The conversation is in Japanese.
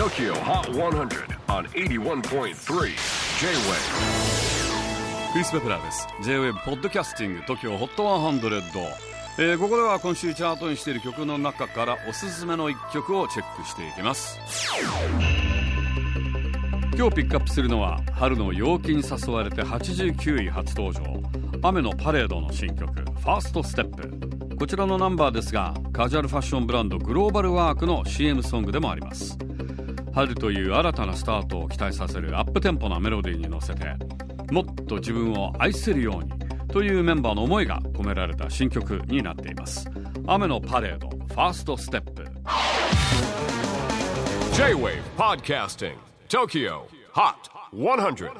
TOKYO HOT 100 on 81.3 J-WAVE クリス・ベプラーです。J-WAVE ポッドキャスティング TOKYO HOT 100、えー、ここでは今週チャートにしている曲の中からおすすめの一曲をチェックしていきます。今日ピックアップするのは春の陽気に誘われて89位初登場。雨のパレードの新曲「ファーストステップこちらのナンバーですがカジュアルファッションブランドグローバルワークの CM ソングでもあります。春という新たなスタートを期待させるアップテンポなメロディーに乗せてもっと自分を愛せるようにというメンバーの思いが込められた新曲になっています。雨のパレードファーストステップ。J-WAVE PODCASTING TOKYO HOT 100